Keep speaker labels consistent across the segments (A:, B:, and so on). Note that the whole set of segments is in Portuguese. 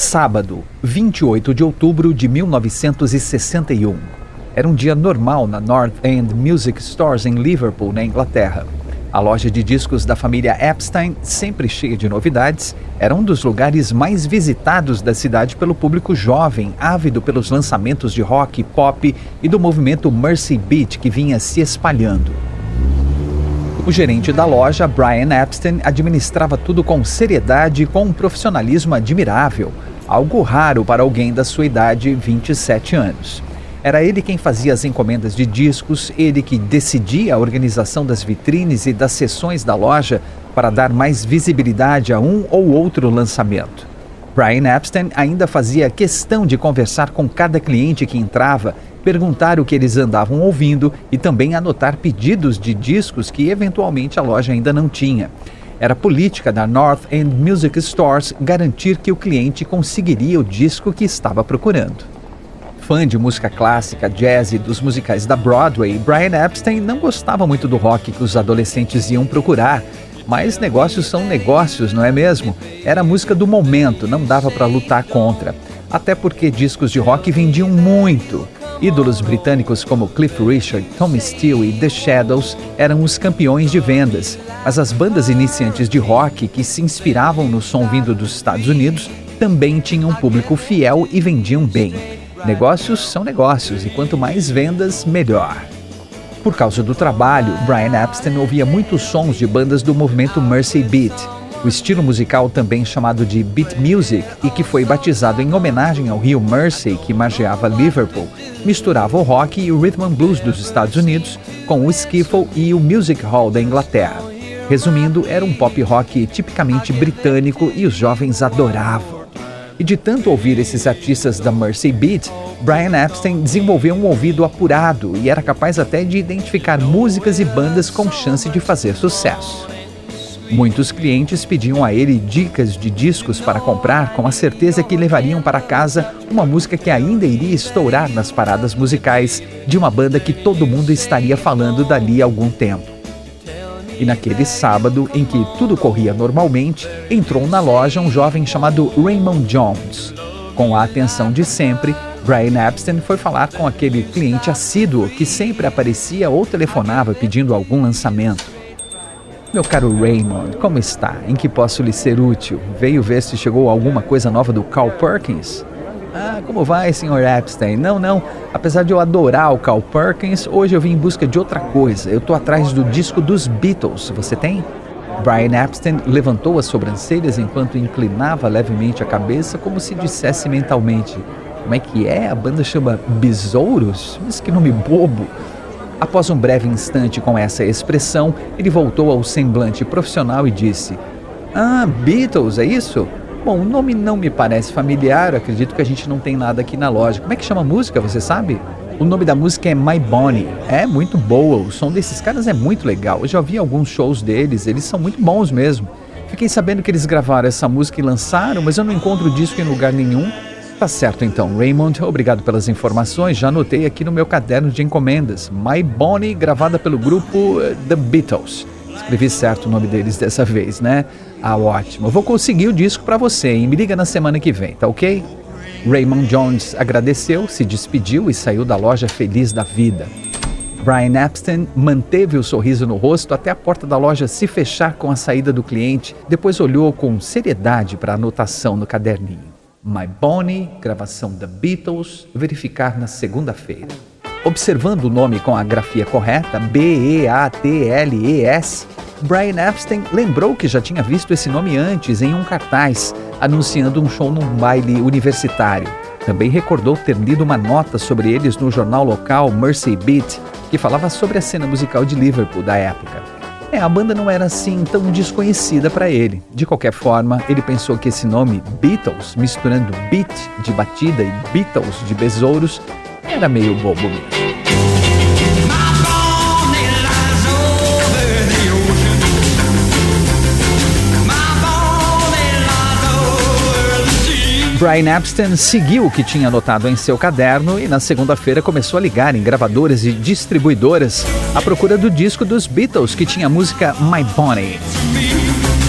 A: Sábado, 28 de outubro de 1961. Era um dia normal na North End Music Stores em Liverpool, na Inglaterra. A loja de discos da família Epstein, sempre cheia de novidades, era um dos lugares mais visitados da cidade pelo público jovem, ávido pelos lançamentos de rock, pop e do movimento Mercy Beat que vinha se espalhando. O gerente da loja, Brian Epstein, administrava tudo com seriedade e com um profissionalismo admirável algo raro para alguém da sua idade, 27 anos. Era ele quem fazia as encomendas de discos, ele que decidia a organização das vitrines e das sessões da loja para dar mais visibilidade a um ou outro lançamento. Brian Epstein ainda fazia questão de conversar com cada cliente que entrava, perguntar o que eles andavam ouvindo e também anotar pedidos de discos que eventualmente a loja ainda não tinha. Era política da North End Music Stores garantir que o cliente conseguiria o disco que estava procurando. Fã de música clássica, jazz e dos musicais da Broadway, Brian Epstein não gostava muito do rock que os adolescentes iam procurar. Mas negócios são negócios, não é mesmo? Era música do momento, não dava para lutar contra. Até porque discos de rock vendiam muito. Ídolos britânicos como Cliff Richard, Tommy Steele e The Shadows eram os campeões de vendas, mas as bandas iniciantes de rock que se inspiravam no som vindo dos Estados Unidos também tinham um público fiel e vendiam bem. Negócios são negócios e quanto mais vendas, melhor. Por causa do trabalho, Brian Epstein ouvia muitos sons de bandas do movimento Mercy Beat o estilo musical também chamado de beat music e que foi batizado em homenagem ao rio Mersey que margeava Liverpool, misturava o rock e o rhythm and blues dos Estados Unidos com o skiffle e o music hall da Inglaterra. Resumindo, era um pop rock tipicamente britânico e os jovens adoravam. E de tanto ouvir esses artistas da Mercy Beat, Brian Epstein desenvolveu um ouvido apurado e era capaz até de identificar músicas e bandas com chance de fazer sucesso. Muitos clientes pediam a ele dicas de discos para comprar com a certeza que levariam para casa uma música que ainda iria estourar nas paradas musicais de uma banda que todo mundo estaria falando dali a algum tempo. E naquele sábado, em que tudo corria normalmente, entrou na loja um jovem chamado Raymond Jones. Com a atenção de sempre, Brian Epstein foi falar com aquele cliente assíduo que sempre aparecia ou telefonava pedindo algum lançamento. Meu caro Raymond, como está? Em que posso lhe ser útil? Veio ver se chegou alguma coisa nova do Carl Perkins? Ah, como vai, Sr. Epstein? Não, não. Apesar de eu adorar o Carl Perkins, hoje eu vim em busca de outra coisa. Eu tô atrás do disco dos Beatles. Você tem? Brian Epstein levantou as sobrancelhas enquanto inclinava levemente a cabeça, como se dissesse mentalmente: Como é que é? A banda chama Besouros? Mas que nome bobo! Após um breve instante com essa expressão, ele voltou ao semblante profissional e disse: Ah, Beatles, é isso? Bom, o nome não me parece familiar, acredito que a gente não tem nada aqui na loja. Como é que chama a música, você sabe? O nome da música é My Bonnie. É muito boa, o som desses caras é muito legal. Eu já vi alguns shows deles, eles são muito bons mesmo. Fiquei sabendo que eles gravaram essa música e lançaram, mas eu não encontro o disco em lugar nenhum. Tá certo então, Raymond, obrigado pelas informações. Já anotei aqui no meu caderno de encomendas. My Bonnie, gravada pelo grupo eh, The Beatles. Escrevi certo o nome deles dessa vez, né? Ah, ótimo. Eu vou conseguir o disco para você e me liga na semana que vem, tá ok? Raymond Jones agradeceu, se despediu e saiu da loja feliz da vida. Brian Epstein manteve o sorriso no rosto até a porta da loja se fechar com a saída do cliente, depois olhou com seriedade para a anotação no caderninho. My Bonnie, gravação da Beatles, verificar na segunda-feira. Observando o nome com a grafia correta, B-E-A-T-L-E-S, Brian Epstein lembrou que já tinha visto esse nome antes em um cartaz anunciando um show num baile universitário. Também recordou ter lido uma nota sobre eles no jornal local Mercy Beat, que falava sobre a cena musical de Liverpool da época. É, a banda não era assim tão desconhecida para ele. De qualquer forma, ele pensou que esse nome Beatles, misturando beat de batida e Beatles de besouros, era meio bobo mesmo. Brian Epstein seguiu o que tinha anotado em seu caderno e na segunda-feira começou a ligar em gravadoras e distribuidoras à procura do disco dos Beatles que tinha a música My Bonnie.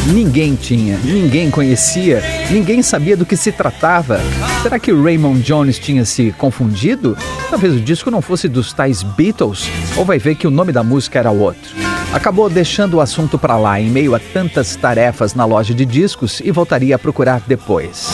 A: Ninguém tinha, ninguém conhecia, ninguém sabia do que se tratava. Será que Raymond Jones tinha se confundido? Talvez o disco não fosse dos tais Beatles, ou vai ver que o nome da música era outro. Acabou deixando o assunto para lá em meio a tantas tarefas na loja de discos e voltaria a procurar depois.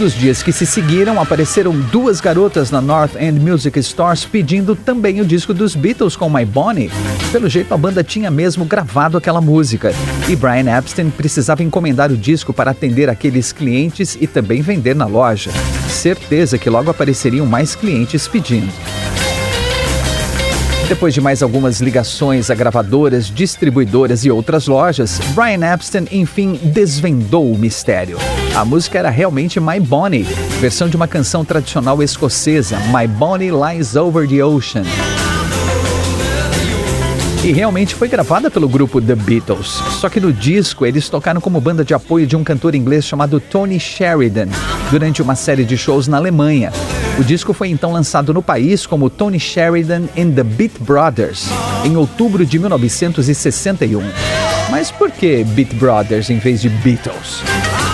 A: Nos dias que se seguiram, apareceram duas garotas na North End Music Stores pedindo também o disco dos Beatles com My Bonnie. Pelo jeito, a banda tinha mesmo gravado aquela música. E Brian Epstein precisava encomendar o disco para atender aqueles clientes e também vender na loja. Certeza que logo apareceriam mais clientes pedindo. Depois de mais algumas ligações a gravadoras, distribuidoras e outras lojas, Brian Epstein enfim desvendou o mistério. A música era realmente My Bonnie, versão de uma canção tradicional escocesa, My Bonnie Lies Over the Ocean. E realmente foi gravada pelo grupo The Beatles. Só que no disco eles tocaram como banda de apoio de um cantor inglês chamado Tony Sheridan, durante uma série de shows na Alemanha. O disco foi então lançado no país como Tony Sheridan and the Beat Brothers, em outubro de 1961. Mas por que Beat Brothers em vez de Beatles?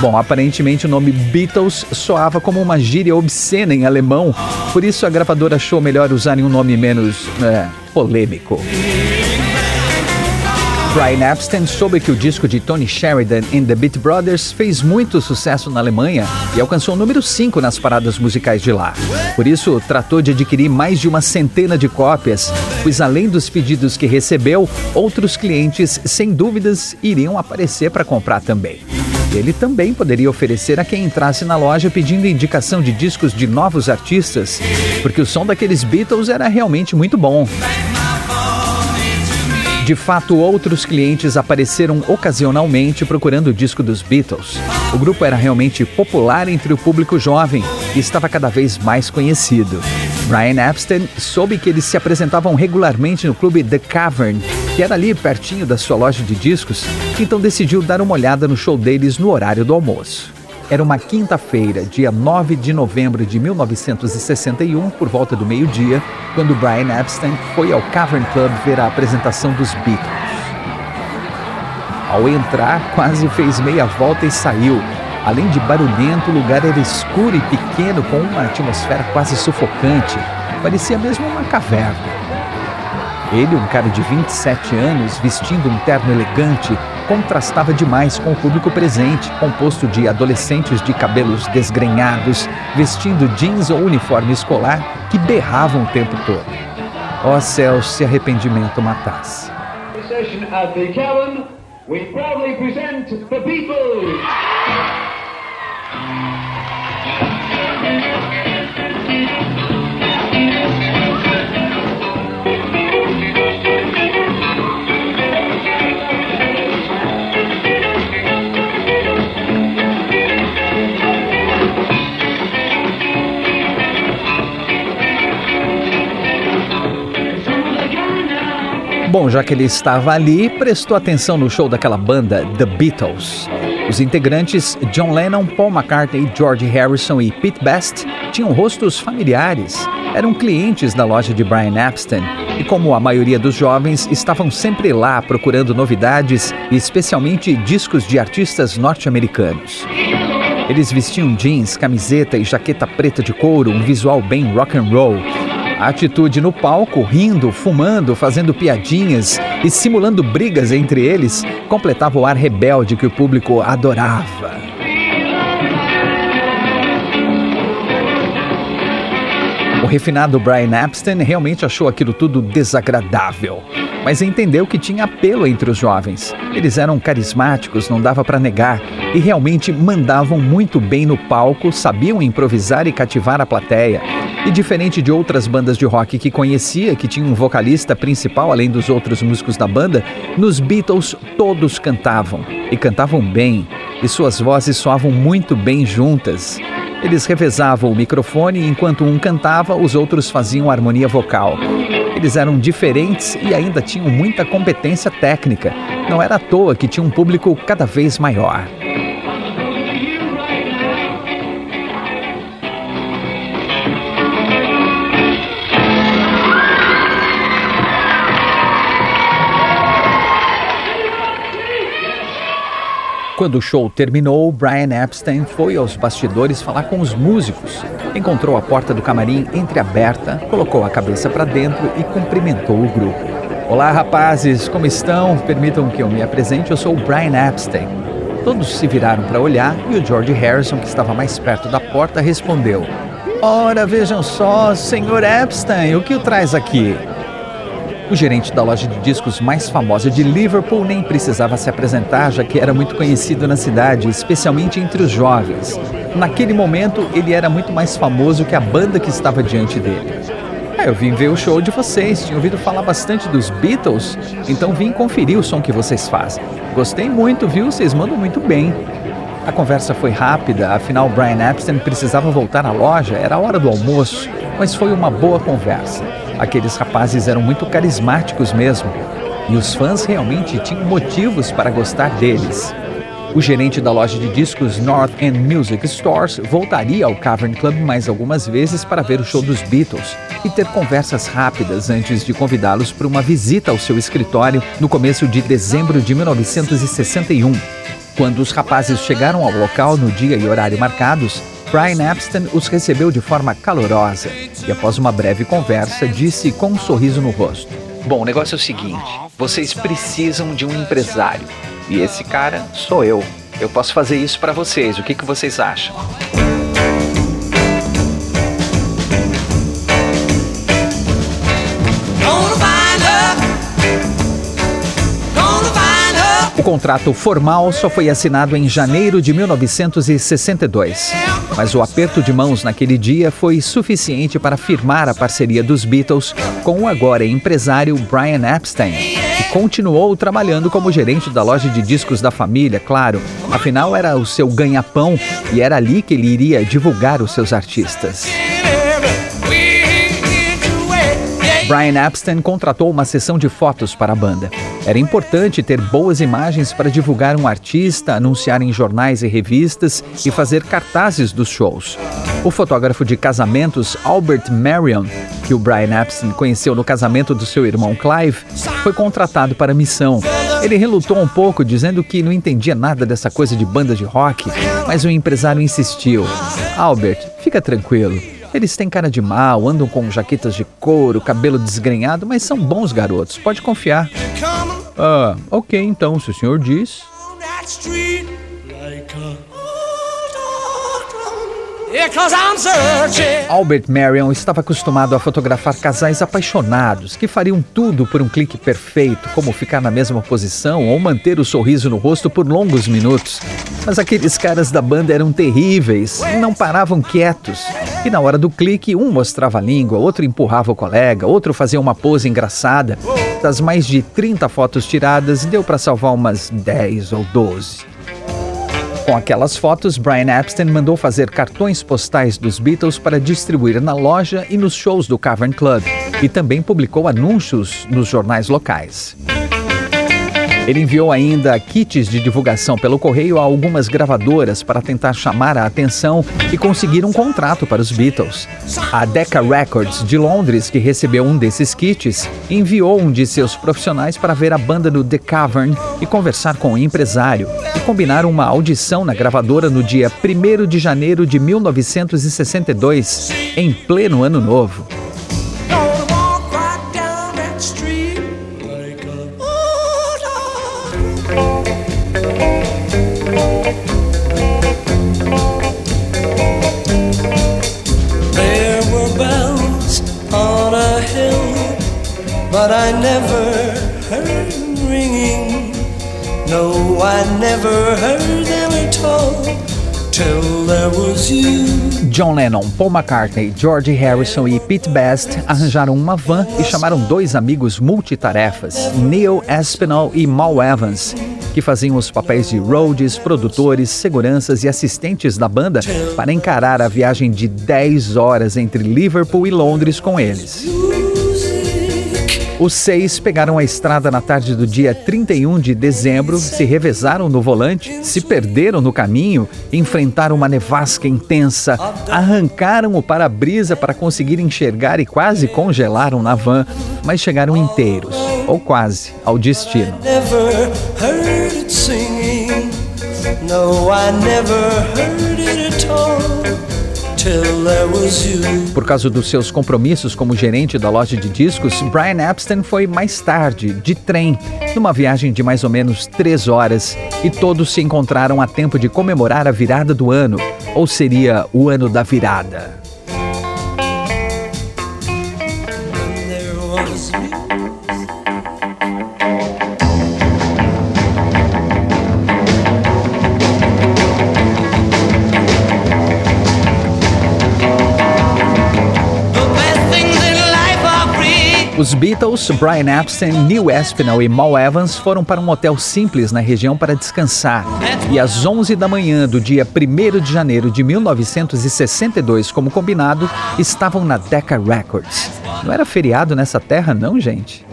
A: Bom, aparentemente o nome Beatles soava como uma gíria obscena em alemão, por isso a gravadora achou melhor usarem um nome menos é, polêmico. Brian Epstein soube que o disco de Tony Sheridan and the Beat Brothers fez muito sucesso na Alemanha e alcançou o número 5 nas paradas musicais de lá. Por isso, tratou de adquirir mais de uma centena de cópias, pois além dos pedidos que recebeu, outros clientes, sem dúvidas, iriam aparecer para comprar também. Ele também poderia oferecer a quem entrasse na loja pedindo indicação de discos de novos artistas, porque o som daqueles Beatles era realmente muito bom. De fato, outros clientes apareceram ocasionalmente procurando o disco dos Beatles. O grupo era realmente popular entre o público jovem e estava cada vez mais conhecido. Brian Epstein soube que eles se apresentavam regularmente no clube The Cavern, que era ali pertinho da sua loja de discos, então decidiu dar uma olhada no show deles no horário do almoço. Era uma quinta-feira, dia 9 de novembro de 1961, por volta do meio-dia, quando Brian Epstein foi ao Cavern Club ver a apresentação dos Beatles. Ao entrar, quase fez meia volta e saiu. Além de barulhento, o lugar era escuro e pequeno, com uma atmosfera quase sufocante. Parecia mesmo uma caverna. Ele, um cara de 27 anos, vestindo um terno elegante, contrastava demais com o público presente, composto de adolescentes de cabelos desgrenhados, vestindo jeans ou uniforme escolar, que berravam o tempo todo. Ó oh, céus, se arrependimento matasse. We proudly present the Beatles! Bom, já que ele estava ali, prestou atenção no show daquela banda The Beatles. Os integrantes John Lennon, Paul McCartney, George Harrison e Pete Best tinham rostos familiares. Eram clientes da loja de Brian Epstein e, como a maioria dos jovens, estavam sempre lá procurando novidades e especialmente discos de artistas norte-americanos. Eles vestiam jeans, camiseta e jaqueta preta de couro, um visual bem rock and roll a atitude no palco, rindo, fumando, fazendo piadinhas e simulando brigas entre eles, completava o ar rebelde que o público adorava. O refinado Brian Epstein realmente achou aquilo tudo desagradável, mas entendeu que tinha apelo entre os jovens. Eles eram carismáticos, não dava para negar, e realmente mandavam muito bem no palco, sabiam improvisar e cativar a plateia. E diferente de outras bandas de rock que conhecia, que tinha um vocalista principal além dos outros músicos da banda, nos Beatles todos cantavam. E cantavam bem, e suas vozes soavam muito bem juntas. Eles revezavam o microfone e enquanto um cantava, os outros faziam harmonia vocal. Eles eram diferentes e ainda tinham muita competência técnica. Não era à toa que tinha um público cada vez maior. Quando o show terminou, Brian Epstein foi aos bastidores falar com os músicos. Encontrou a porta do camarim entreaberta, colocou a cabeça para dentro e cumprimentou o grupo. Olá, rapazes, como estão? Permitam que eu me apresente, eu sou o Brian Epstein. Todos se viraram para olhar e o George Harrison, que estava mais perto da porta, respondeu: Ora, vejam só, senhor Epstein, o que o traz aqui? O gerente da loja de discos mais famosa de Liverpool nem precisava se apresentar, já que era muito conhecido na cidade, especialmente entre os jovens. Naquele momento, ele era muito mais famoso que a banda que estava diante dele. É, eu vim ver o show de vocês, tinha ouvido falar bastante dos Beatles, então vim conferir o som que vocês fazem. Gostei muito, viu? Vocês mandam muito bem. A conversa foi rápida, afinal Brian Epstein precisava voltar à loja, era a hora do almoço, mas foi uma boa conversa. Aqueles rapazes eram muito carismáticos mesmo, e os fãs realmente tinham motivos para gostar deles. O gerente da loja de discos North End Music Stores voltaria ao Cavern Club mais algumas vezes para ver o show dos Beatles e ter conversas rápidas antes de convidá-los para uma visita ao seu escritório no começo de dezembro de 1961. Quando os rapazes chegaram ao local no dia e horário marcados, Brian Epstein os recebeu de forma calorosa e, após uma breve conversa, disse com um sorriso no rosto: Bom, o negócio é o seguinte: vocês precisam de um empresário e esse cara sou eu. Eu posso fazer isso para vocês. O que, que vocês acham? Contrato formal só foi assinado em janeiro de 1962. Mas o aperto de mãos naquele dia foi suficiente para firmar a parceria dos Beatles com o agora empresário Brian Epstein, que continuou trabalhando como gerente da loja de discos da família, claro. Afinal, era o seu ganha-pão e era ali que ele iria divulgar os seus artistas. Brian Epstein contratou uma sessão de fotos para a banda. Era importante ter boas imagens para divulgar um artista, anunciar em jornais e revistas e fazer cartazes dos shows. O fotógrafo de casamentos Albert Marion, que o Brian Epstein conheceu no casamento do seu irmão Clive, foi contratado para a missão. Ele relutou um pouco, dizendo que não entendia nada dessa coisa de banda de rock, mas o empresário insistiu. Albert, fica tranquilo. Eles têm cara de mal, andam com jaquetas de couro, cabelo desgrenhado, mas são bons garotos, pode confiar. Ah, ok, então, se o senhor diz. Albert Marion estava acostumado a fotografar casais apaixonados que fariam tudo por um clique perfeito, como ficar na mesma posição ou manter o sorriso no rosto por longos minutos. Mas aqueles caras da banda eram terríveis, não paravam quietos. E na hora do clique, um mostrava a língua, outro empurrava o colega, outro fazia uma pose engraçada. Das mais de 30 fotos tiradas, deu para salvar umas 10 ou 12. Com aquelas fotos, Brian Epstein mandou fazer cartões postais dos Beatles para distribuir na loja e nos shows do Cavern Club, e também publicou anúncios nos jornais locais. Ele enviou ainda kits de divulgação pelo correio a algumas gravadoras para tentar chamar a atenção e conseguir um contrato para os Beatles. A Decca Records de Londres, que recebeu um desses kits, enviou um de seus profissionais para ver a banda no The Cavern e conversar com o empresário e combinar uma audição na gravadora no dia 1 de janeiro de 1962, em pleno ano novo. I never heard them ringing. No, I never heard them at all. John Lennon, Paul McCartney, George Harrison e Pete Best arranjaram uma van e chamaram dois amigos multitarefas, Neil Aspinall e Mal Evans, que faziam os papéis de roadies, produtores, seguranças e assistentes da banda para encarar a viagem de 10 horas entre Liverpool e Londres com eles. Os seis pegaram a estrada na tarde do dia 31 de dezembro, se revezaram no volante, se perderam no caminho, enfrentaram uma nevasca intensa, arrancaram o para-brisa para conseguir enxergar e quase congelaram na van, mas chegaram inteiros, ou quase, ao destino. No, I never heard it at all. Por causa dos seus compromissos como gerente da loja de discos, Brian Epstein foi mais tarde, de trem, numa viagem de mais ou menos três horas, e todos se encontraram a tempo de comemorar a virada do ano, ou seria o ano da virada. Os Beatles, Brian Epstein, Neil Aspinall e Mal Evans foram para um hotel simples na região para descansar. E às 11 da manhã do dia 1 de janeiro de 1962, como combinado, estavam na Decca Records. Não era feriado nessa terra, não, gente?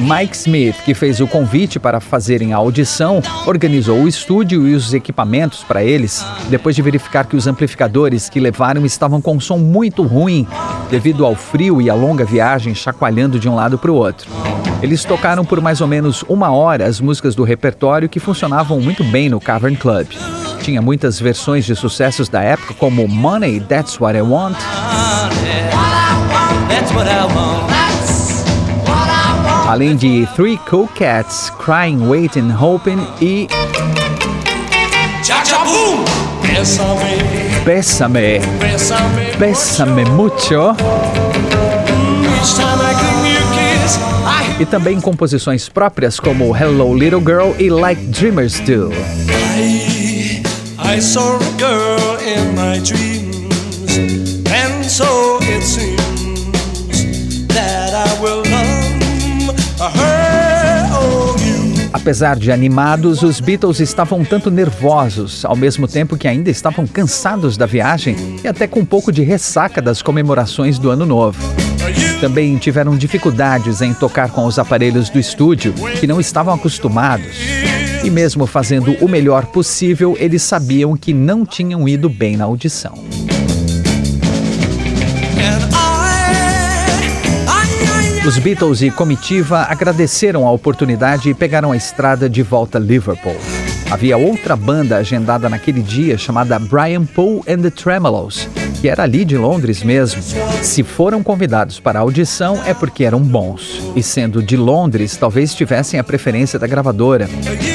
A: Mike Smith, que fez o convite para fazerem a audição, organizou o estúdio e os equipamentos para eles, depois de verificar que os amplificadores que levaram estavam com som muito ruim, devido ao frio e à longa viagem chacoalhando de um lado para o outro. Eles tocaram por mais ou menos uma hora as músicas do repertório que funcionavam muito bem no Cavern Club. Tinha muitas versões de sucessos da época, como Money, That's What I Want. Além de Three Cool Cats, Crying, Waiting, Hoping e. Bésame, Bésame mucho. E também composições próprias como Hello Little Girl e Like Dreamers Do. I, I saw a girl in my dreams, and so it seems Apesar de animados, os Beatles estavam um tanto nervosos, ao mesmo tempo que ainda estavam cansados da viagem e até com um pouco de ressaca das comemorações do Ano Novo. Também tiveram dificuldades em tocar com os aparelhos do estúdio, que não estavam acostumados. E mesmo fazendo o melhor possível, eles sabiam que não tinham ido bem na audição. Os Beatles e comitiva agradeceram a oportunidade e pegaram a estrada de volta a Liverpool. Havia outra banda agendada naquele dia chamada Brian Paul and the Tremolos, que era ali de Londres mesmo. Se foram convidados para a audição é porque eram bons. E sendo de Londres, talvez tivessem a preferência da gravadora.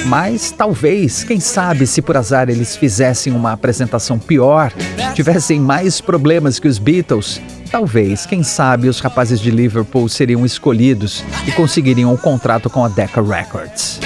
A: Mas talvez, quem sabe, se por azar eles fizessem uma apresentação pior, tivessem mais problemas que os Beatles Talvez, quem sabe, os rapazes de Liverpool seriam escolhidos e conseguiriam um contrato com a Decca Records.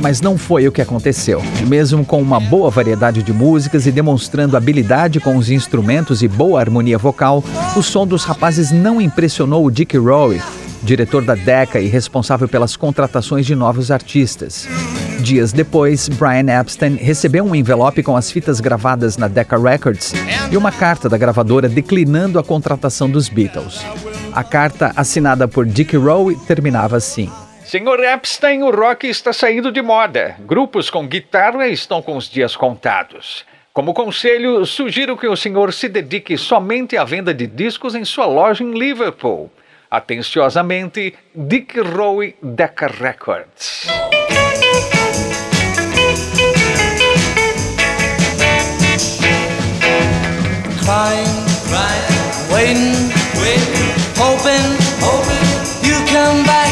A: Mas não foi o que aconteceu. Mesmo com uma boa variedade de músicas e demonstrando habilidade com os instrumentos e boa harmonia vocal, o som dos rapazes não impressionou o Dick Rowe, diretor da Decca e responsável pelas contratações de novos artistas. Dias depois, Brian Epstein recebeu um envelope com as fitas gravadas na Decca Records e uma carta da gravadora declinando a contratação dos Beatles. A carta, assinada por Dick Rowe, terminava assim:
B: Senhor Epstein, o rock está saindo de moda. Grupos com guitarra estão com os dias contados. Como conselho, sugiro que o senhor se dedique somente à venda de discos em sua loja em Liverpool. Atenciosamente, Dick Rowe Decca Records. Crying, crying, waiting, waiting, hoping, hoping you come back.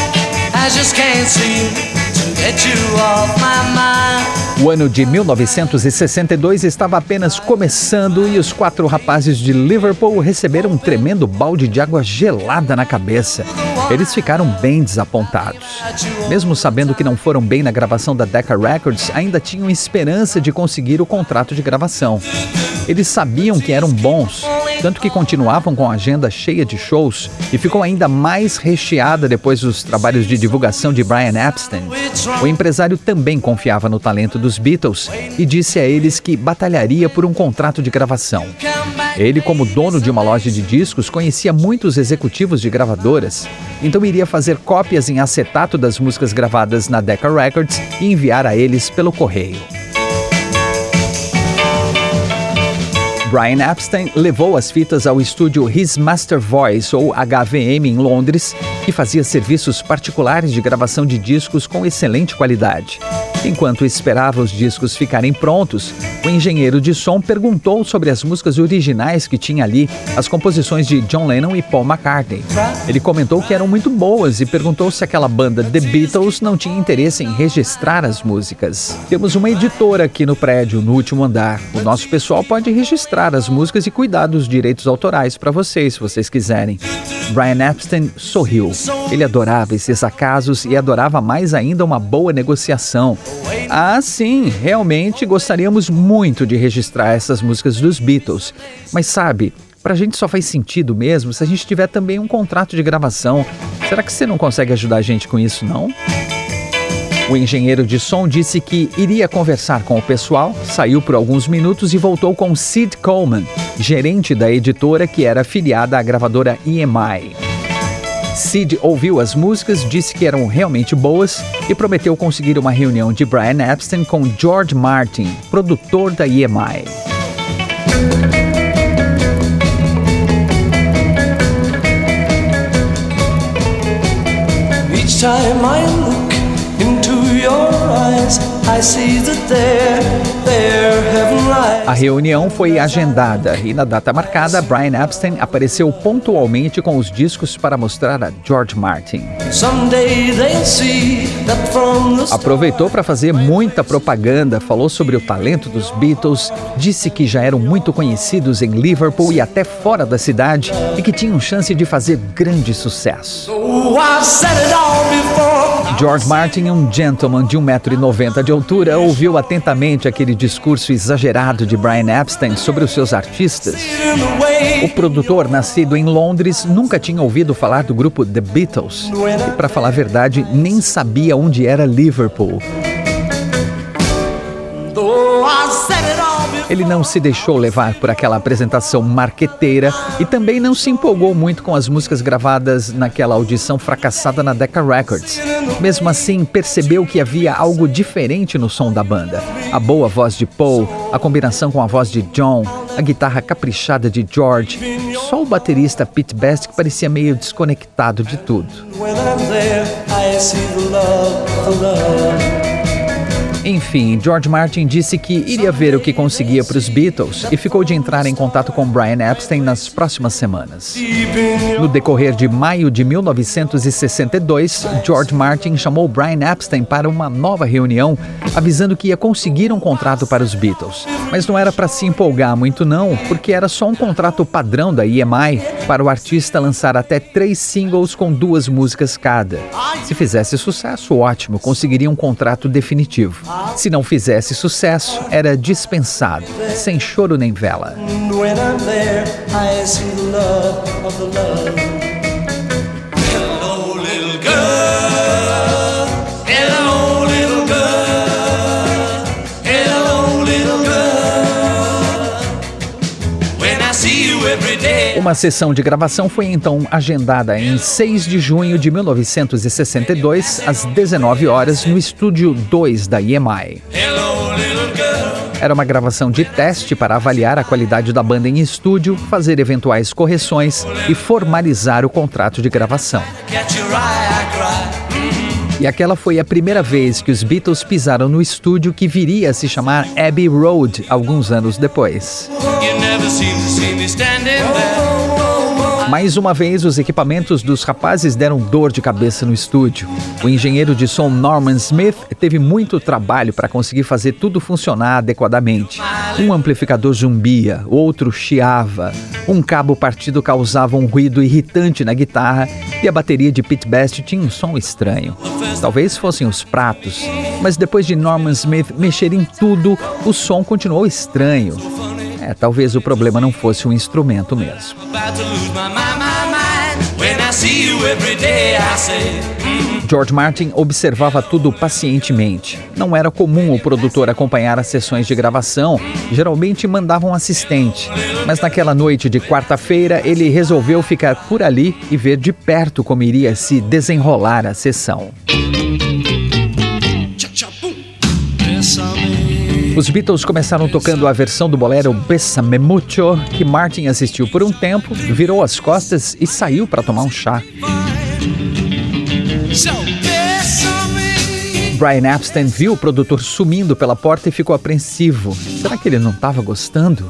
B: I just can't seem to get you off my mind.
A: O ano de 1962 estava apenas começando e os quatro rapazes de Liverpool receberam um tremendo balde de água gelada na cabeça. Eles ficaram bem desapontados. Mesmo sabendo que não foram bem na gravação da Decca Records, ainda tinham esperança de conseguir o contrato de gravação. Eles sabiam que eram bons, tanto que continuavam com a agenda cheia de shows e ficou ainda mais recheada depois dos trabalhos de divulgação de Brian Epstein. O empresário também confiava no talento dos Beatles e disse a eles que batalharia por um contrato de gravação. Ele, como dono de uma loja de discos, conhecia muitos executivos de gravadoras, então iria fazer cópias em acetato das músicas gravadas na Decca Records e enviar a eles pelo correio. Brian Epstein levou as fitas ao estúdio His Master Voice, ou HVM, em Londres, que fazia serviços particulares de gravação de discos com excelente qualidade. Enquanto esperava os discos ficarem prontos, o engenheiro de som perguntou sobre as músicas originais que tinha ali, as composições de John Lennon e Paul McCartney. Ele comentou que eram muito boas e perguntou se aquela banda The Beatles não tinha interesse em registrar as músicas. Temos uma editora aqui no prédio, no último andar. O nosso pessoal pode registrar as músicas e cuidar dos direitos autorais para vocês, se vocês quiserem. Brian Epstein sorriu. Ele adorava esses acasos e adorava mais ainda uma boa negociação. Ah, sim, realmente gostaríamos muito de registrar essas músicas dos Beatles. Mas sabe, pra gente só faz sentido mesmo se a gente tiver também um contrato de gravação. Será que você não consegue ajudar a gente com isso, não? O engenheiro de som disse que iria conversar com o pessoal, saiu por alguns minutos e voltou com Sid Coleman, gerente da editora que era afiliada à gravadora EMI. Sid ouviu as músicas, disse que eram realmente boas e prometeu conseguir uma reunião de Brian Epstein com George Martin, produtor da EMI. Each time I look into your eyes, A reunião foi agendada e na data marcada, Brian Epstein apareceu pontualmente com os discos para mostrar a George Martin. Aproveitou para fazer muita propaganda, falou sobre o talento dos Beatles, disse que já eram muito conhecidos em Liverpool e até fora da cidade e que tinham chance de fazer grande sucesso. George Martin, um gentleman de 1,90m de altura, ouviu atentamente aquele discurso exagerado de Brian Epstein sobre os seus artistas. O produtor, nascido em Londres, nunca tinha ouvido falar do grupo The Beatles e, para falar a verdade, nem sabia onde era Liverpool. Ele não se deixou levar por aquela apresentação marqueteira e também não se empolgou muito com as músicas gravadas naquela audição fracassada na Decca Records. Mesmo assim, percebeu que havia algo diferente no som da banda. A boa voz de Paul, a combinação com a voz de John, a guitarra caprichada de George. Só o baterista Pete Best que parecia meio desconectado de tudo. Enfim, George Martin disse que iria ver o que conseguia para os Beatles e ficou de entrar em contato com Brian Epstein nas próximas semanas. No decorrer de maio de 1962, George Martin chamou Brian Epstein para uma nova reunião, avisando que ia conseguir um contrato para os Beatles. Mas não era para se empolgar muito não, porque era só um contrato padrão da EMI para o artista lançar até três singles com duas músicas cada. Se fizesse sucesso, ótimo, conseguiria um contrato definitivo. Se não fizesse sucesso, era dispensado, sem choro nem vela. Uma sessão de gravação foi então agendada em 6 de junho de 1962, às 19 horas, no estúdio 2 da EMI. Era uma gravação de teste para avaliar a qualidade da banda em estúdio, fazer eventuais correções e formalizar o contrato de gravação. E aquela foi a primeira vez que os Beatles pisaram no estúdio que viria a se chamar Abbey Road alguns anos depois. Mais uma vez, os equipamentos dos rapazes deram dor de cabeça no estúdio. O engenheiro de som Norman Smith teve muito trabalho para conseguir fazer tudo funcionar adequadamente. Um amplificador zumbia, outro chiava, um cabo partido causava um ruído irritante na guitarra e a bateria de Pete Best tinha um som estranho. Talvez fossem os pratos, mas depois de Norman Smith mexer em tudo, o som continuou estranho. É, talvez o problema não fosse o instrumento mesmo. George Martin observava tudo pacientemente. Não era comum o produtor acompanhar as sessões de gravação, geralmente mandava um assistente. Mas naquela noite de quarta-feira, ele resolveu ficar por ali e ver de perto como iria se desenrolar a sessão. Os Beatles começaram tocando a versão do bolero Bessame Mucho, que Martin assistiu por um tempo, virou as costas e saiu para tomar um chá. Brian Epstein viu o produtor sumindo pela porta e ficou apreensivo. Será que ele não estava gostando?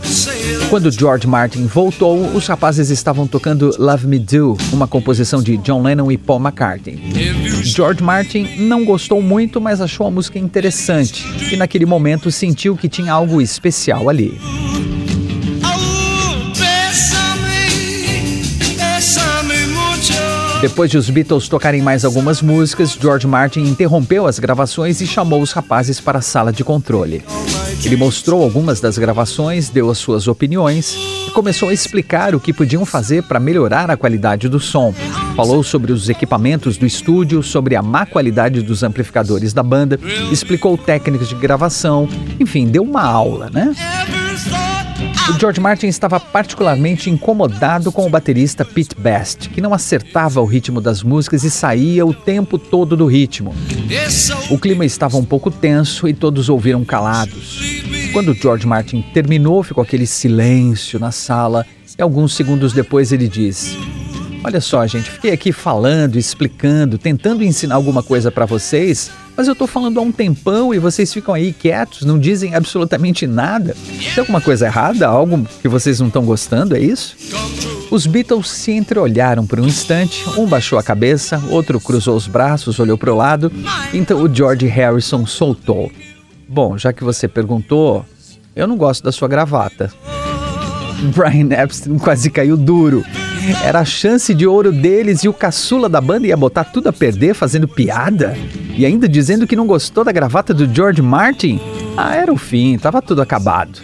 A: Quando George Martin voltou, os rapazes estavam tocando Love Me Do, uma composição de John Lennon e Paul McCartney. George Martin não gostou muito, mas achou a música interessante e naquele momento sentiu que tinha algo especial ali. Depois de os Beatles tocarem mais algumas músicas, George Martin interrompeu as gravações e chamou os rapazes para a sala de controle. Ele mostrou algumas das gravações, deu as suas opiniões e começou a explicar o que podiam fazer para melhorar a qualidade do som. Falou sobre os equipamentos do estúdio, sobre a má qualidade dos amplificadores da banda, explicou técnicas de gravação, enfim, deu uma aula, né? O George Martin estava particularmente incomodado com o baterista Pete Best, que não acertava o ritmo das músicas e saía o tempo todo do ritmo. O clima estava um pouco tenso e todos ouviram calados. Quando George Martin terminou, ficou aquele silêncio na sala e alguns segundos depois ele disse: Olha só, gente, fiquei aqui falando, explicando, tentando ensinar alguma coisa para vocês, mas eu tô falando há um tempão e vocês ficam aí quietos, não dizem absolutamente nada. Tem alguma coisa errada? Algo que vocês não estão gostando, é isso? Os Beatles se entreolharam por um instante, um baixou a cabeça, outro cruzou os braços, olhou para o lado, então o George Harrison soltou. Bom, já que você perguntou, eu não gosto da sua gravata. Brian Epstein quase caiu duro. Era a chance de ouro deles e o caçula da banda ia botar tudo a perder fazendo piada? E ainda dizendo que não gostou da gravata do George Martin? Ah, era o fim, tava tudo acabado.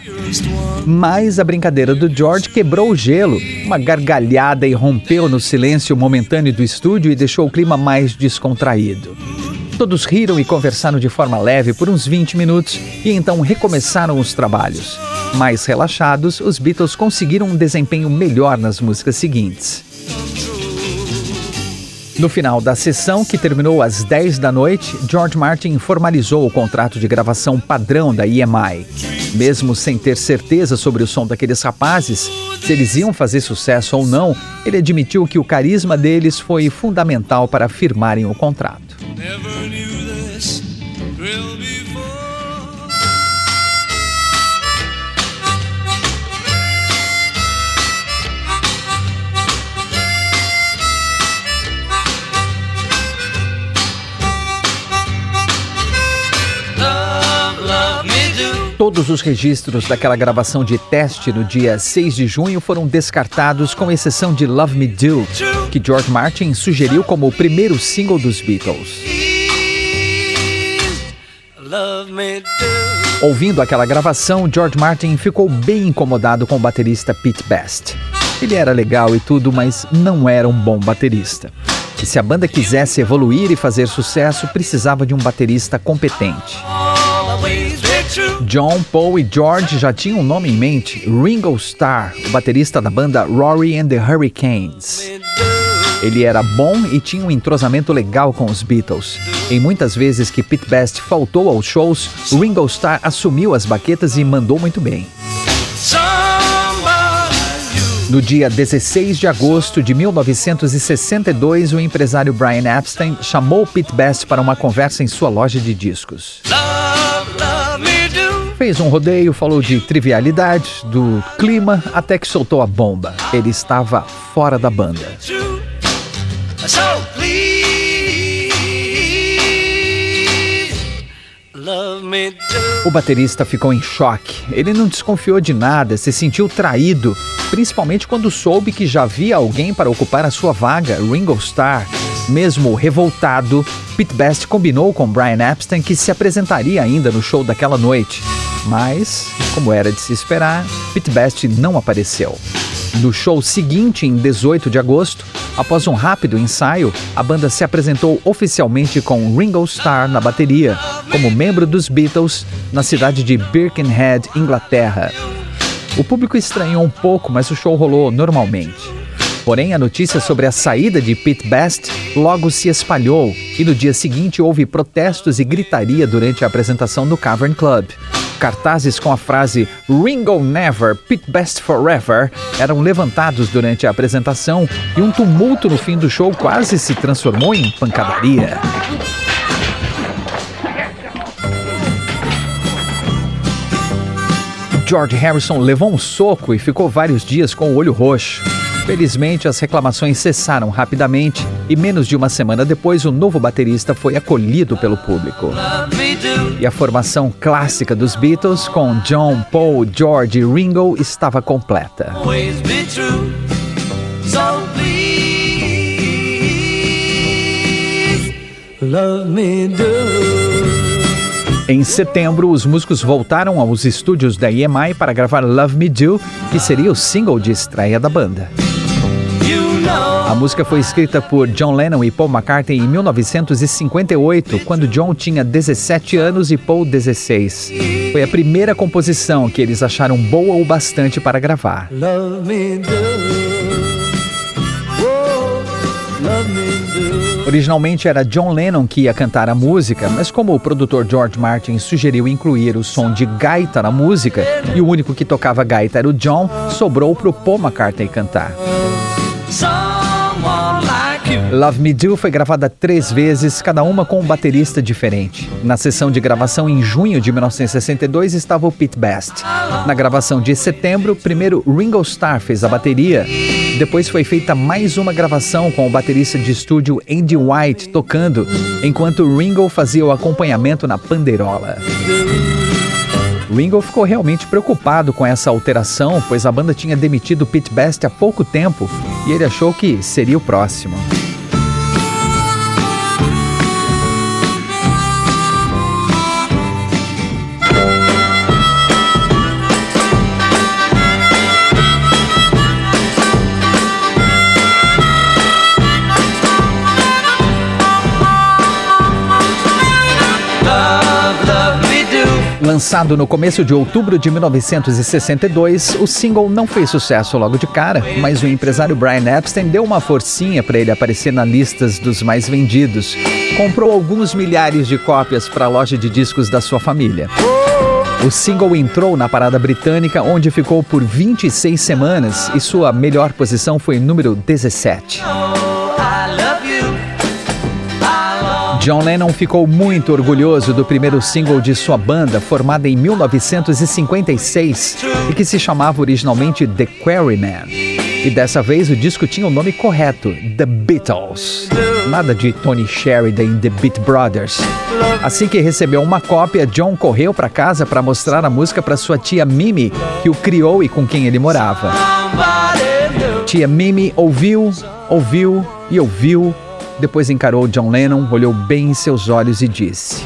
A: Mas a brincadeira do George quebrou o gelo. Uma gargalhada irrompeu no silêncio momentâneo do estúdio e deixou o clima mais descontraído. Todos riram e conversaram de forma leve por uns 20 minutos e então recomeçaram os trabalhos. Mais relaxados, os Beatles conseguiram um desempenho melhor nas músicas seguintes. No final da sessão, que terminou às 10 da noite, George Martin formalizou o contrato de gravação padrão da EMI. Mesmo sem ter certeza sobre o som daqueles rapazes, se eles iam fazer sucesso ou não, ele admitiu que o carisma deles foi fundamental para firmarem o contrato. Todos os registros daquela gravação de teste no dia 6 de junho foram descartados, com exceção de Love Me Do, que George Martin sugeriu como o primeiro single dos Beatles. Ouvindo aquela gravação, George Martin ficou bem incomodado com o baterista Pete Best. Ele era legal e tudo, mas não era um bom baterista. E se a banda quisesse evoluir e fazer sucesso, precisava de um baterista competente. John, Paul e George já tinham um nome em mente: Ringo Starr, o baterista da banda Rory and the Hurricanes. Ele era bom e tinha um entrosamento legal com os Beatles. Em muitas vezes que Pete Best faltou aos shows, Ringo Starr assumiu as baquetas e mandou muito bem. No dia 16 de agosto de 1962, o empresário Brian Epstein chamou Pete Best para uma conversa em sua loja de discos. Fez um rodeio, falou de trivialidades, do clima, até que soltou a bomba. Ele estava fora da banda. O baterista ficou em choque. Ele não desconfiou de nada, se sentiu traído, principalmente quando soube que já havia alguém para ocupar a sua vaga, Ringo Starr. Mesmo revoltado, Pete Best combinou com Brian Epstein que se apresentaria ainda no show daquela noite. Mas, como era de se esperar, Pete Best não apareceu. No show seguinte, em 18 de agosto, após um rápido ensaio, a banda se apresentou oficialmente com Ringo Starr na bateria, como membro dos Beatles, na cidade de Birkenhead, Inglaterra. O público estranhou um pouco, mas o show rolou normalmente. Porém, a notícia sobre a saída de Pete Best logo se espalhou e no dia seguinte houve protestos e gritaria durante a apresentação no Cavern Club. Cartazes com a frase Ringo Never, Pete Best Forever eram levantados durante a apresentação e um tumulto no fim do show quase se transformou em pancadaria. George Harrison levou um soco e ficou vários dias com o olho roxo. Felizmente, as reclamações cessaram rapidamente e, menos de uma semana depois, o novo baterista foi acolhido pelo público. E a formação clássica dos Beatles, com John, Paul, George e Ringo, estava completa. Em setembro, os músicos voltaram aos estúdios da EMI para gravar Love Me Do, que seria o single de estreia da banda. A música foi escrita por John Lennon e Paul McCartney em 1958, quando John tinha 17 anos e Paul 16. Foi a primeira composição que eles acharam boa o bastante para gravar. Originalmente era John Lennon que ia cantar a música, mas como o produtor George Martin sugeriu incluir o som de gaita na música e o único que tocava gaita era o John, sobrou para o Paul McCartney cantar. Love Me Do foi gravada três vezes, cada uma com um baterista diferente. Na sessão de gravação em junho de 1962 estava o Pete Best. Na gravação de setembro, primeiro Ringo Starr fez a bateria. Depois foi feita mais uma gravação com o baterista de estúdio Andy White tocando, enquanto Ringo fazia o acompanhamento na panderola. Ringo ficou realmente preocupado com essa alteração, pois a banda tinha demitido Pete Best há pouco tempo e ele achou que seria o próximo. Lançado no começo de outubro de 1962, o single não fez sucesso logo de cara, mas o empresário Brian Epstein deu uma forcinha para ele aparecer nas listas dos mais vendidos. Comprou alguns milhares de cópias para a loja de discos da sua família. O single entrou na parada britânica, onde ficou por 26 semanas e sua melhor posição foi número 17. John Lennon ficou muito orgulhoso do primeiro single de sua banda, formada em 1956 e que se chamava originalmente The Quarrymen. E dessa vez o disco tinha o nome correto, The Beatles. Nada de Tony Sheridan e The Beat Brothers. Assim que recebeu uma cópia, John correu para casa para mostrar a música para sua tia Mimi, que o criou e com quem ele morava. Tia Mimi ouviu, ouviu e ouviu depois encarou John Lennon, olhou bem em seus olhos e disse: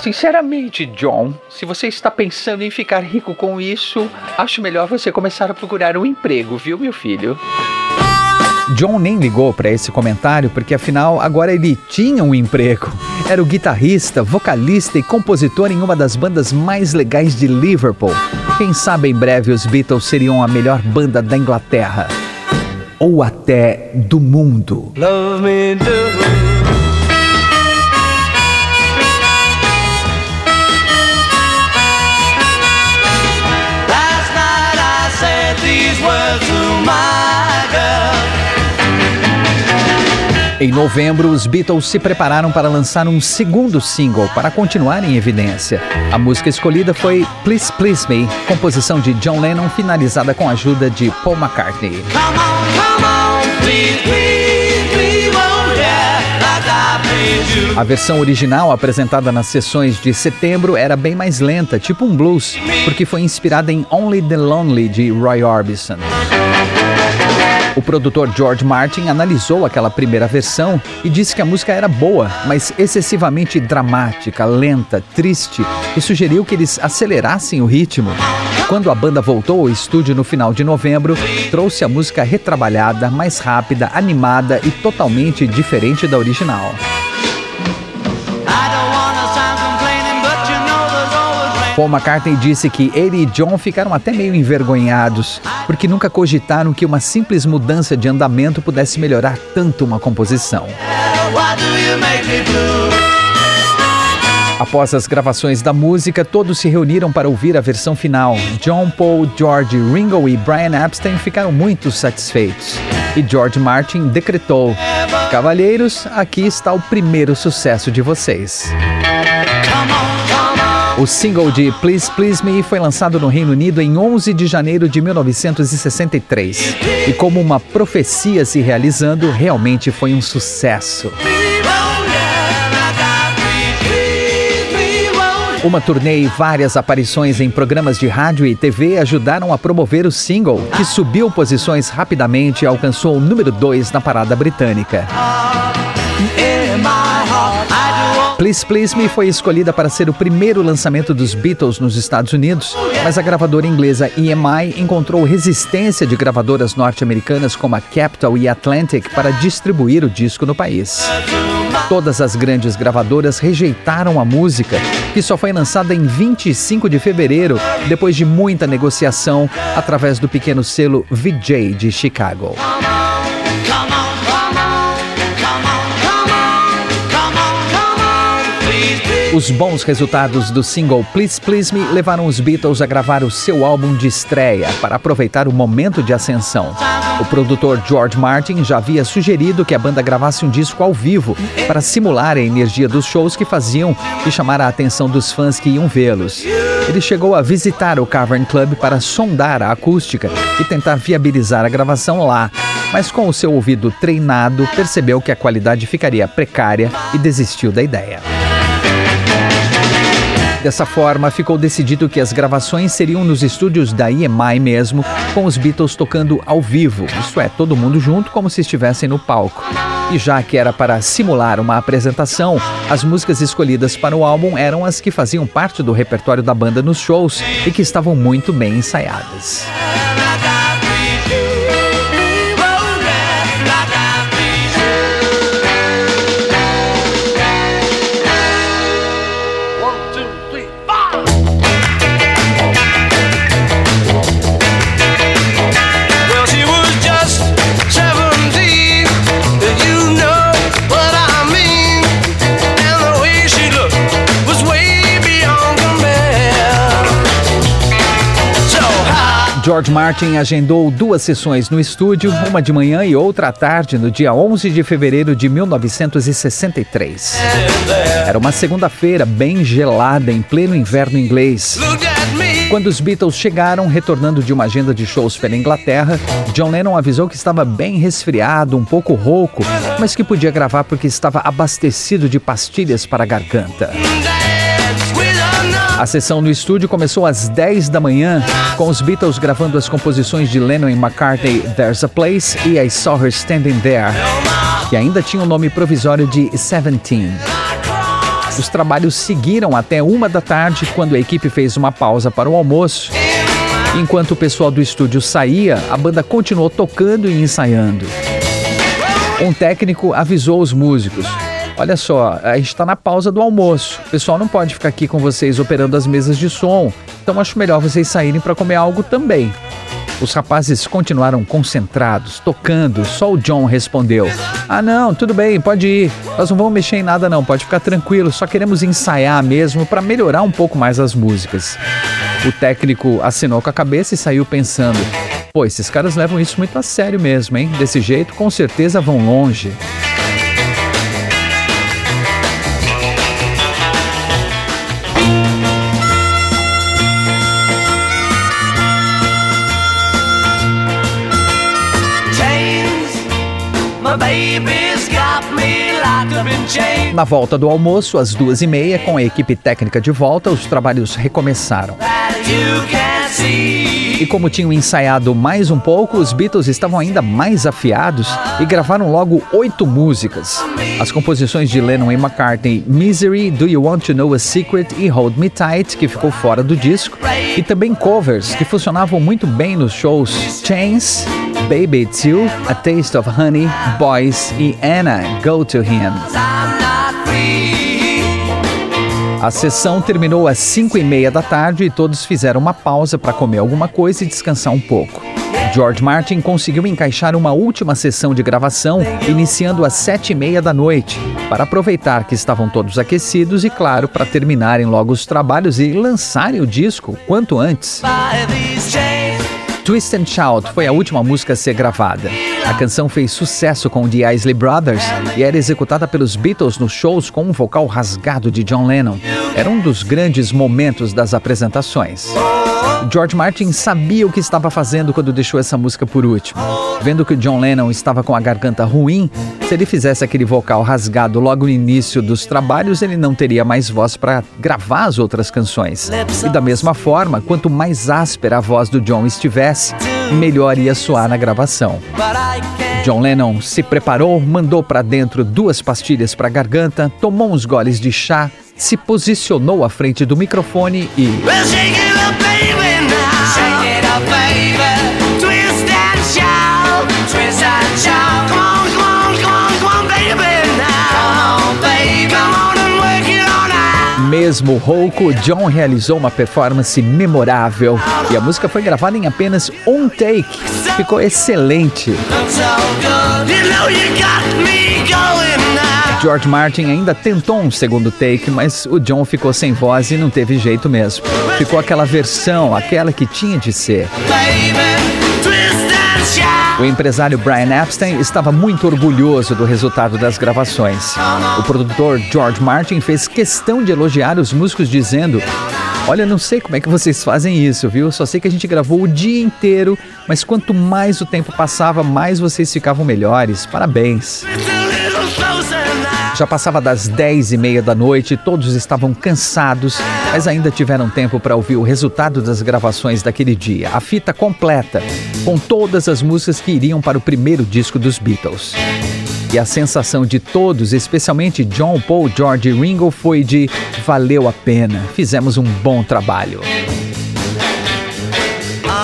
B: Sinceramente, John, se você está pensando em ficar rico com isso, acho melhor você começar a procurar um emprego, viu, meu filho?
A: John nem ligou para esse comentário porque afinal agora ele tinha um emprego. Era o guitarrista, vocalista e compositor em uma das bandas mais legais de Liverpool. Quem sabe em breve os Beatles seriam a melhor banda da Inglaterra ou até do mundo. Love me do. Em novembro, os Beatles se prepararam para lançar um segundo single para continuar em evidência. A música escolhida foi Please Please Me, composição de John Lennon, finalizada com a ajuda de Paul McCartney. Come on, come on, please, please, please, a versão original, apresentada nas sessões de setembro, era bem mais lenta, tipo um blues, porque foi inspirada em Only the Lonely de Roy Orbison. O produtor George Martin analisou aquela primeira versão e disse que a música era boa, mas excessivamente dramática, lenta, triste e sugeriu que eles acelerassem o ritmo. Quando a banda voltou ao estúdio no final de novembro, trouxe a música retrabalhada, mais rápida, animada e totalmente diferente da original. Paul McCartney disse que ele e John ficaram até meio envergonhados, porque nunca cogitaram que uma simples mudança de andamento pudesse melhorar tanto uma composição. Após as gravações da música, todos se reuniram para ouvir a versão final. John, Paul, George, Ringo e Brian Epstein ficaram muito satisfeitos. E George Martin decretou: Cavalheiros, aqui está o primeiro sucesso de vocês. O single de Please Please Me foi lançado no Reino Unido em 11 de janeiro de 1963. E como uma profecia se realizando, realmente foi um sucesso. Uma turnê e várias aparições em programas de rádio e TV ajudaram a promover o single, que subiu posições rapidamente e alcançou o número 2 na parada britânica. Please Please Me foi escolhida para ser o primeiro lançamento dos Beatles nos Estados Unidos, mas a gravadora inglesa EMI encontrou resistência de gravadoras norte-americanas como a Capitol e Atlantic para distribuir o disco no país. Todas as grandes gravadoras rejeitaram a música, que só foi lançada em 25 de fevereiro, depois de muita negociação através do pequeno selo VJ de Chicago. Os bons resultados do single Please Please Me levaram os Beatles a gravar o seu álbum de estreia para aproveitar o momento de ascensão. O produtor George Martin já havia sugerido que a banda gravasse um disco ao vivo para simular a energia dos shows que faziam e chamar a atenção dos fãs que iam vê-los. Ele chegou a visitar o Cavern Club para sondar a acústica e tentar viabilizar a gravação lá, mas com o seu ouvido treinado, percebeu que a qualidade ficaria precária e desistiu da ideia. Dessa forma, ficou decidido que as gravações seriam nos estúdios da EMI mesmo, com os Beatles tocando ao vivo, isto é, todo mundo junto como se estivessem no palco. E já que era para simular uma apresentação, as músicas escolhidas para o álbum eram as que faziam parte do repertório da banda nos shows e que estavam muito bem ensaiadas. George Martin agendou duas sessões no estúdio, uma de manhã e outra à tarde, no dia 11 de fevereiro de 1963. Era uma segunda-feira bem gelada, em pleno inverno inglês. Quando os Beatles chegaram, retornando de uma agenda de shows pela Inglaterra, John Lennon avisou que estava bem resfriado, um pouco rouco, mas que podia gravar porque estava abastecido de pastilhas para a garganta. A sessão no estúdio começou às 10 da manhã, com os Beatles gravando as composições de Lennon e McCartney There's a Place e I Saw Her Standing There, que ainda tinha o nome provisório de Seventeen. Os trabalhos seguiram até uma da tarde, quando a equipe fez uma pausa para o almoço. Enquanto o pessoal do estúdio saía, a banda continuou tocando e ensaiando. Um técnico avisou os músicos: Olha só, a gente está na pausa do almoço. O pessoal não pode ficar aqui com vocês operando as mesas de som, então acho melhor vocês saírem para comer algo também. Os rapazes continuaram concentrados, tocando, só o John respondeu: Ah, não, tudo bem, pode ir. Nós não vamos mexer em nada, não, pode ficar tranquilo, só queremos ensaiar mesmo para melhorar um pouco mais as músicas. O técnico assinou com a cabeça e saiu pensando: Pô, esses caras levam isso muito a sério mesmo, hein? Desse jeito, com certeza vão longe. Na volta do almoço, às duas e meia, com a equipe técnica de volta, os trabalhos recomeçaram. E como tinham ensaiado mais um pouco, os Beatles estavam ainda mais afiados e gravaram logo oito músicas. As composições de Lennon e McCartney, Misery, Do You Want to Know a Secret e Hold Me Tight, que ficou fora do disco, e também covers que funcionavam muito bem nos shows Chains, Baby It's You, A Taste of Honey, Boys e Anna, Go to Him. A sessão terminou às 5 e meia da tarde e todos fizeram uma pausa para comer alguma coisa e descansar um pouco. George Martin conseguiu encaixar uma última sessão de gravação, iniciando às sete e meia da noite, para aproveitar que estavam todos aquecidos e, claro, para terminarem logo os trabalhos e lançarem o disco quanto antes. Twist and Shout foi a última música a ser gravada. A canção fez sucesso com The Isley Brothers e era executada pelos Beatles nos shows com um vocal rasgado de John Lennon. Era um dos grandes momentos das apresentações. George Martin sabia o que estava fazendo quando deixou essa música por último. Vendo que John Lennon estava com a garganta ruim, se ele fizesse aquele vocal rasgado logo no início dos trabalhos, ele não teria mais voz para gravar as outras canções. E da mesma forma, quanto mais áspera a voz do John estivesse, melhor ia soar na gravação. John Lennon se preparou, mandou para dentro duas pastilhas para a garganta, tomou uns goles de chá, se posicionou à frente do microfone e. Mesmo rouco, John realizou uma performance memorável e a música foi gravada em apenas um take. Ficou excelente. George Martin ainda tentou um segundo take, mas o John ficou sem voz e não teve jeito mesmo. Ficou aquela versão, aquela que tinha de ser. O empresário Brian Epstein estava muito orgulhoso do resultado das gravações. O produtor George Martin fez questão de elogiar os músicos, dizendo: Olha, não sei como é que vocês fazem isso, viu? Só sei que a gente gravou o dia inteiro, mas quanto mais o tempo passava, mais vocês ficavam melhores. Parabéns. Já passava das 10 e meia da noite, todos estavam cansados, mas ainda tiveram tempo para ouvir o resultado das gravações daquele dia, a fita completa, com todas as músicas que iriam para o primeiro disco dos Beatles. E a sensação de todos, especialmente John, Paul, George e Ringo, foi de valeu a pena, fizemos um bom trabalho.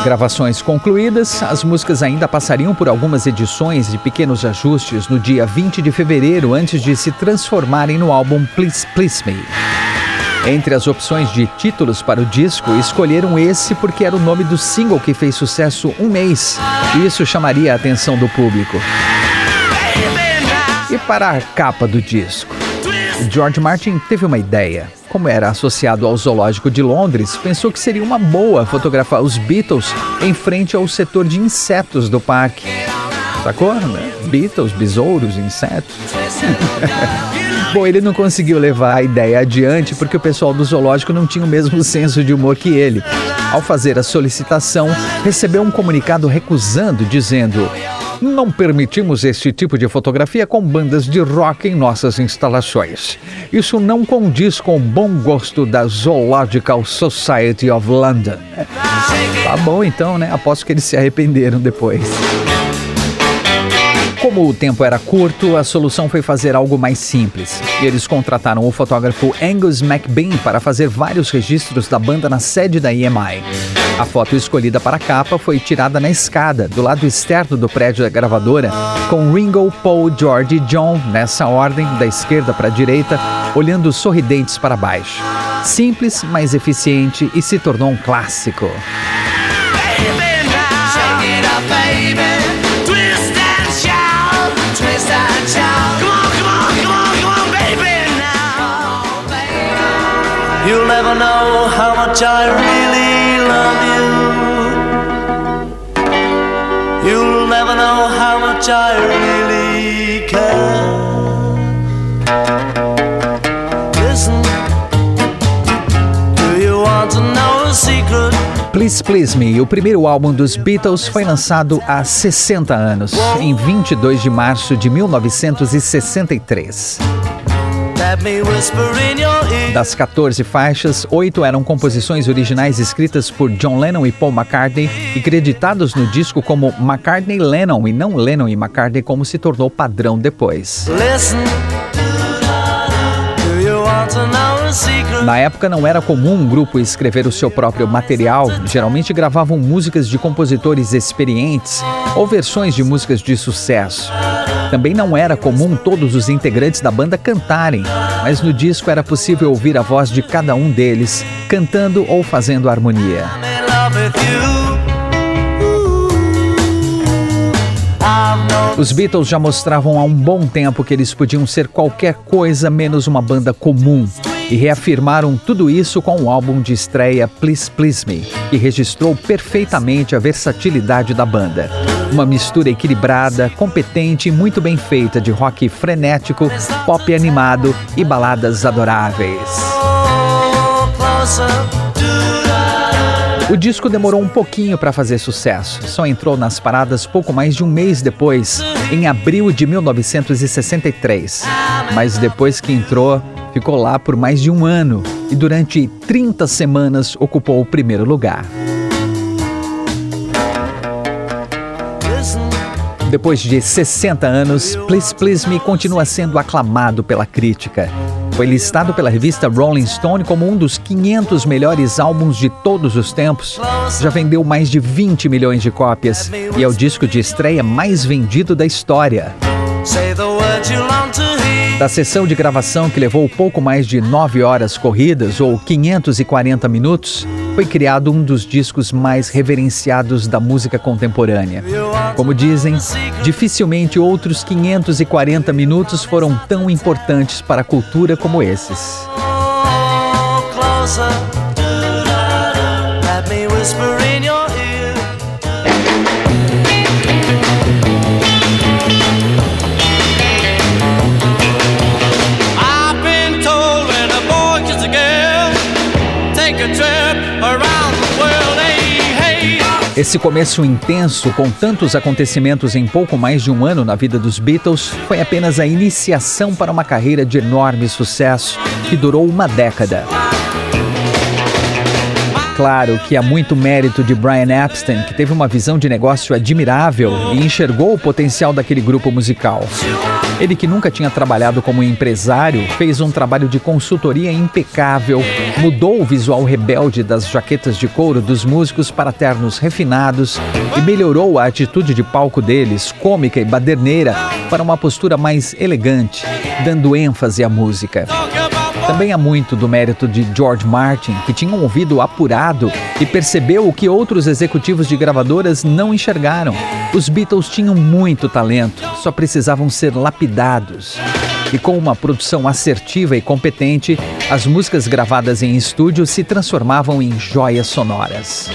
A: Gravações concluídas, as músicas ainda passariam por algumas edições de pequenos ajustes no dia 20 de fevereiro antes de se transformarem no álbum Please Please Me. Entre as opções de títulos para o disco, escolheram esse porque era o nome do single que fez sucesso um mês, e isso chamaria a atenção do público. E para a capa do disco? George Martin teve uma ideia. Como era associado ao Zoológico de Londres, pensou que seria uma boa fotografar os Beatles em frente ao setor de insetos do parque. Sacou? Né? Beatles, besouros, insetos. Bom, ele não conseguiu levar a ideia adiante porque o pessoal do zoológico não tinha o mesmo senso de humor que ele. Ao fazer a solicitação, recebeu um comunicado recusando, dizendo: não permitimos este tipo de fotografia com bandas de rock em nossas instalações. Isso não condiz com o bom gosto da Zoological Society of London. Tá bom então, né? Aposto que eles se arrependeram depois. Como o tempo era curto, a solução foi fazer algo mais simples. Eles contrataram o fotógrafo Angus McBean para fazer vários registros da banda na sede da EMI. A foto escolhida para a capa foi tirada na escada, do lado externo do prédio da gravadora, com Ringo, Paul, George e John, nessa ordem, da esquerda para a direita, olhando sorridentes para baixo. Simples, mas eficiente e se tornou um clássico. Know how much I really love you. You'll never know how much I really care. Please Please Me, o primeiro álbum dos Beatles, foi lançado há 60 anos, em 22 de março de 1963. Das 14 faixas, oito eram composições originais escritas por John Lennon e Paul McCartney e creditados no disco como McCartney-Lennon e não Lennon e McCartney como se tornou padrão depois. Na época não era comum um grupo escrever o seu próprio material, geralmente gravavam músicas de compositores experientes ou versões de músicas de sucesso. Também não era comum todos os integrantes da banda cantarem, mas no disco era possível ouvir a voz de cada um deles cantando ou fazendo harmonia. Os Beatles já mostravam há um bom tempo que eles podiam ser qualquer coisa menos uma banda comum e reafirmaram tudo isso com o álbum de estreia Please Please Me, que registrou perfeitamente a versatilidade da banda. Uma mistura equilibrada, competente e muito bem feita de rock frenético, pop animado e baladas adoráveis. O disco demorou um pouquinho para fazer sucesso, só entrou nas paradas pouco mais de um mês depois, em abril de 1963. Mas depois que entrou, ficou lá por mais de um ano e durante 30 semanas ocupou o primeiro lugar. Depois de 60 anos, Please Please Me continua sendo aclamado pela crítica. Foi listado pela revista Rolling Stone como um dos 500 melhores álbuns de todos os tempos. Já vendeu mais de 20 milhões de cópias e é o disco de estreia mais vendido da história. Da sessão de gravação que levou pouco mais de 9 horas corridas ou 540 minutos, foi criado um dos discos mais reverenciados da música contemporânea. Como dizem, dificilmente outros 540 minutos foram tão importantes para a cultura como esses. Esse começo intenso, com tantos acontecimentos em pouco mais de um ano na vida dos Beatles, foi apenas a iniciação para uma carreira de enorme sucesso que durou uma década. Claro que há muito mérito de Brian Epstein, que teve uma visão de negócio admirável e enxergou o potencial daquele grupo musical. Ele, que nunca tinha trabalhado como empresário, fez um trabalho de consultoria impecável, mudou o visual rebelde das jaquetas de couro dos músicos para ternos refinados e melhorou a atitude de palco deles, cômica e baderneira, para uma postura mais elegante, dando ênfase à música. Também há muito do mérito de George Martin, que tinha um ouvido apurado e percebeu o que outros executivos de gravadoras não enxergaram. Os Beatles tinham muito talento, só precisavam ser lapidados. E com uma produção assertiva e competente, as músicas gravadas em estúdio se transformavam em joias sonoras.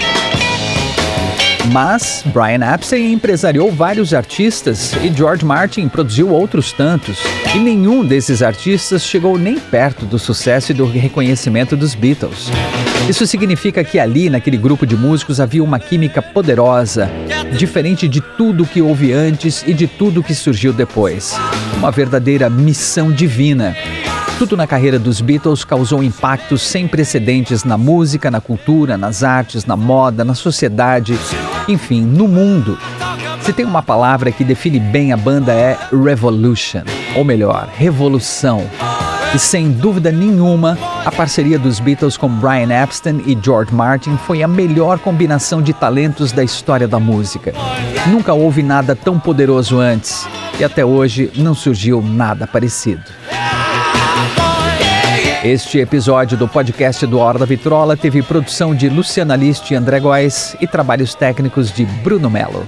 A: Mas Brian Epstein empresariou vários artistas e George Martin produziu outros tantos, e nenhum desses artistas chegou nem perto do sucesso e do reconhecimento dos Beatles. Isso significa que ali, naquele grupo de músicos, havia uma química poderosa, diferente de tudo que houve antes e de tudo que surgiu depois. Uma verdadeira missão divina. Tudo na carreira dos Beatles causou impactos sem precedentes na música, na cultura, nas artes, na moda, na sociedade, enfim, no mundo. Se tem uma palavra que define bem a banda é revolution, ou melhor, revolução. E sem dúvida nenhuma, a parceria dos Beatles com Brian Epstein e George Martin foi a melhor combinação de talentos da história da música. Nunca houve nada tão poderoso antes e até hoje não surgiu nada parecido. Este episódio do podcast do Hora da Vitrola teve produção de Luciana List e André Góes e trabalhos técnicos de Bruno Melo.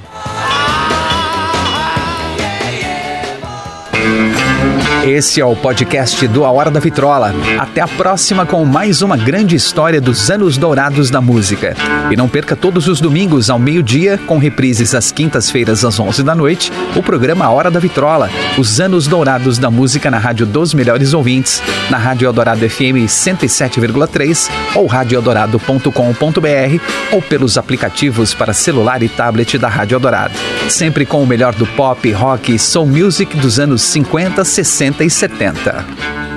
A: Esse é o podcast do A Hora da Vitrola. Até a próxima com mais uma grande história dos anos dourados da música. E não perca todos os domingos ao meio-dia, com reprises às quintas-feiras às 11 da noite, o programa A Hora da Vitrola, os anos dourados da música na Rádio dos Melhores Ouvintes, na Rádio Eldorado FM 107,3 ou radioeldorado.com.br ou pelos aplicativos para celular e tablet da Rádio Eldorado. Sempre com o melhor do pop, rock e soul music dos anos 50, 60 e 70.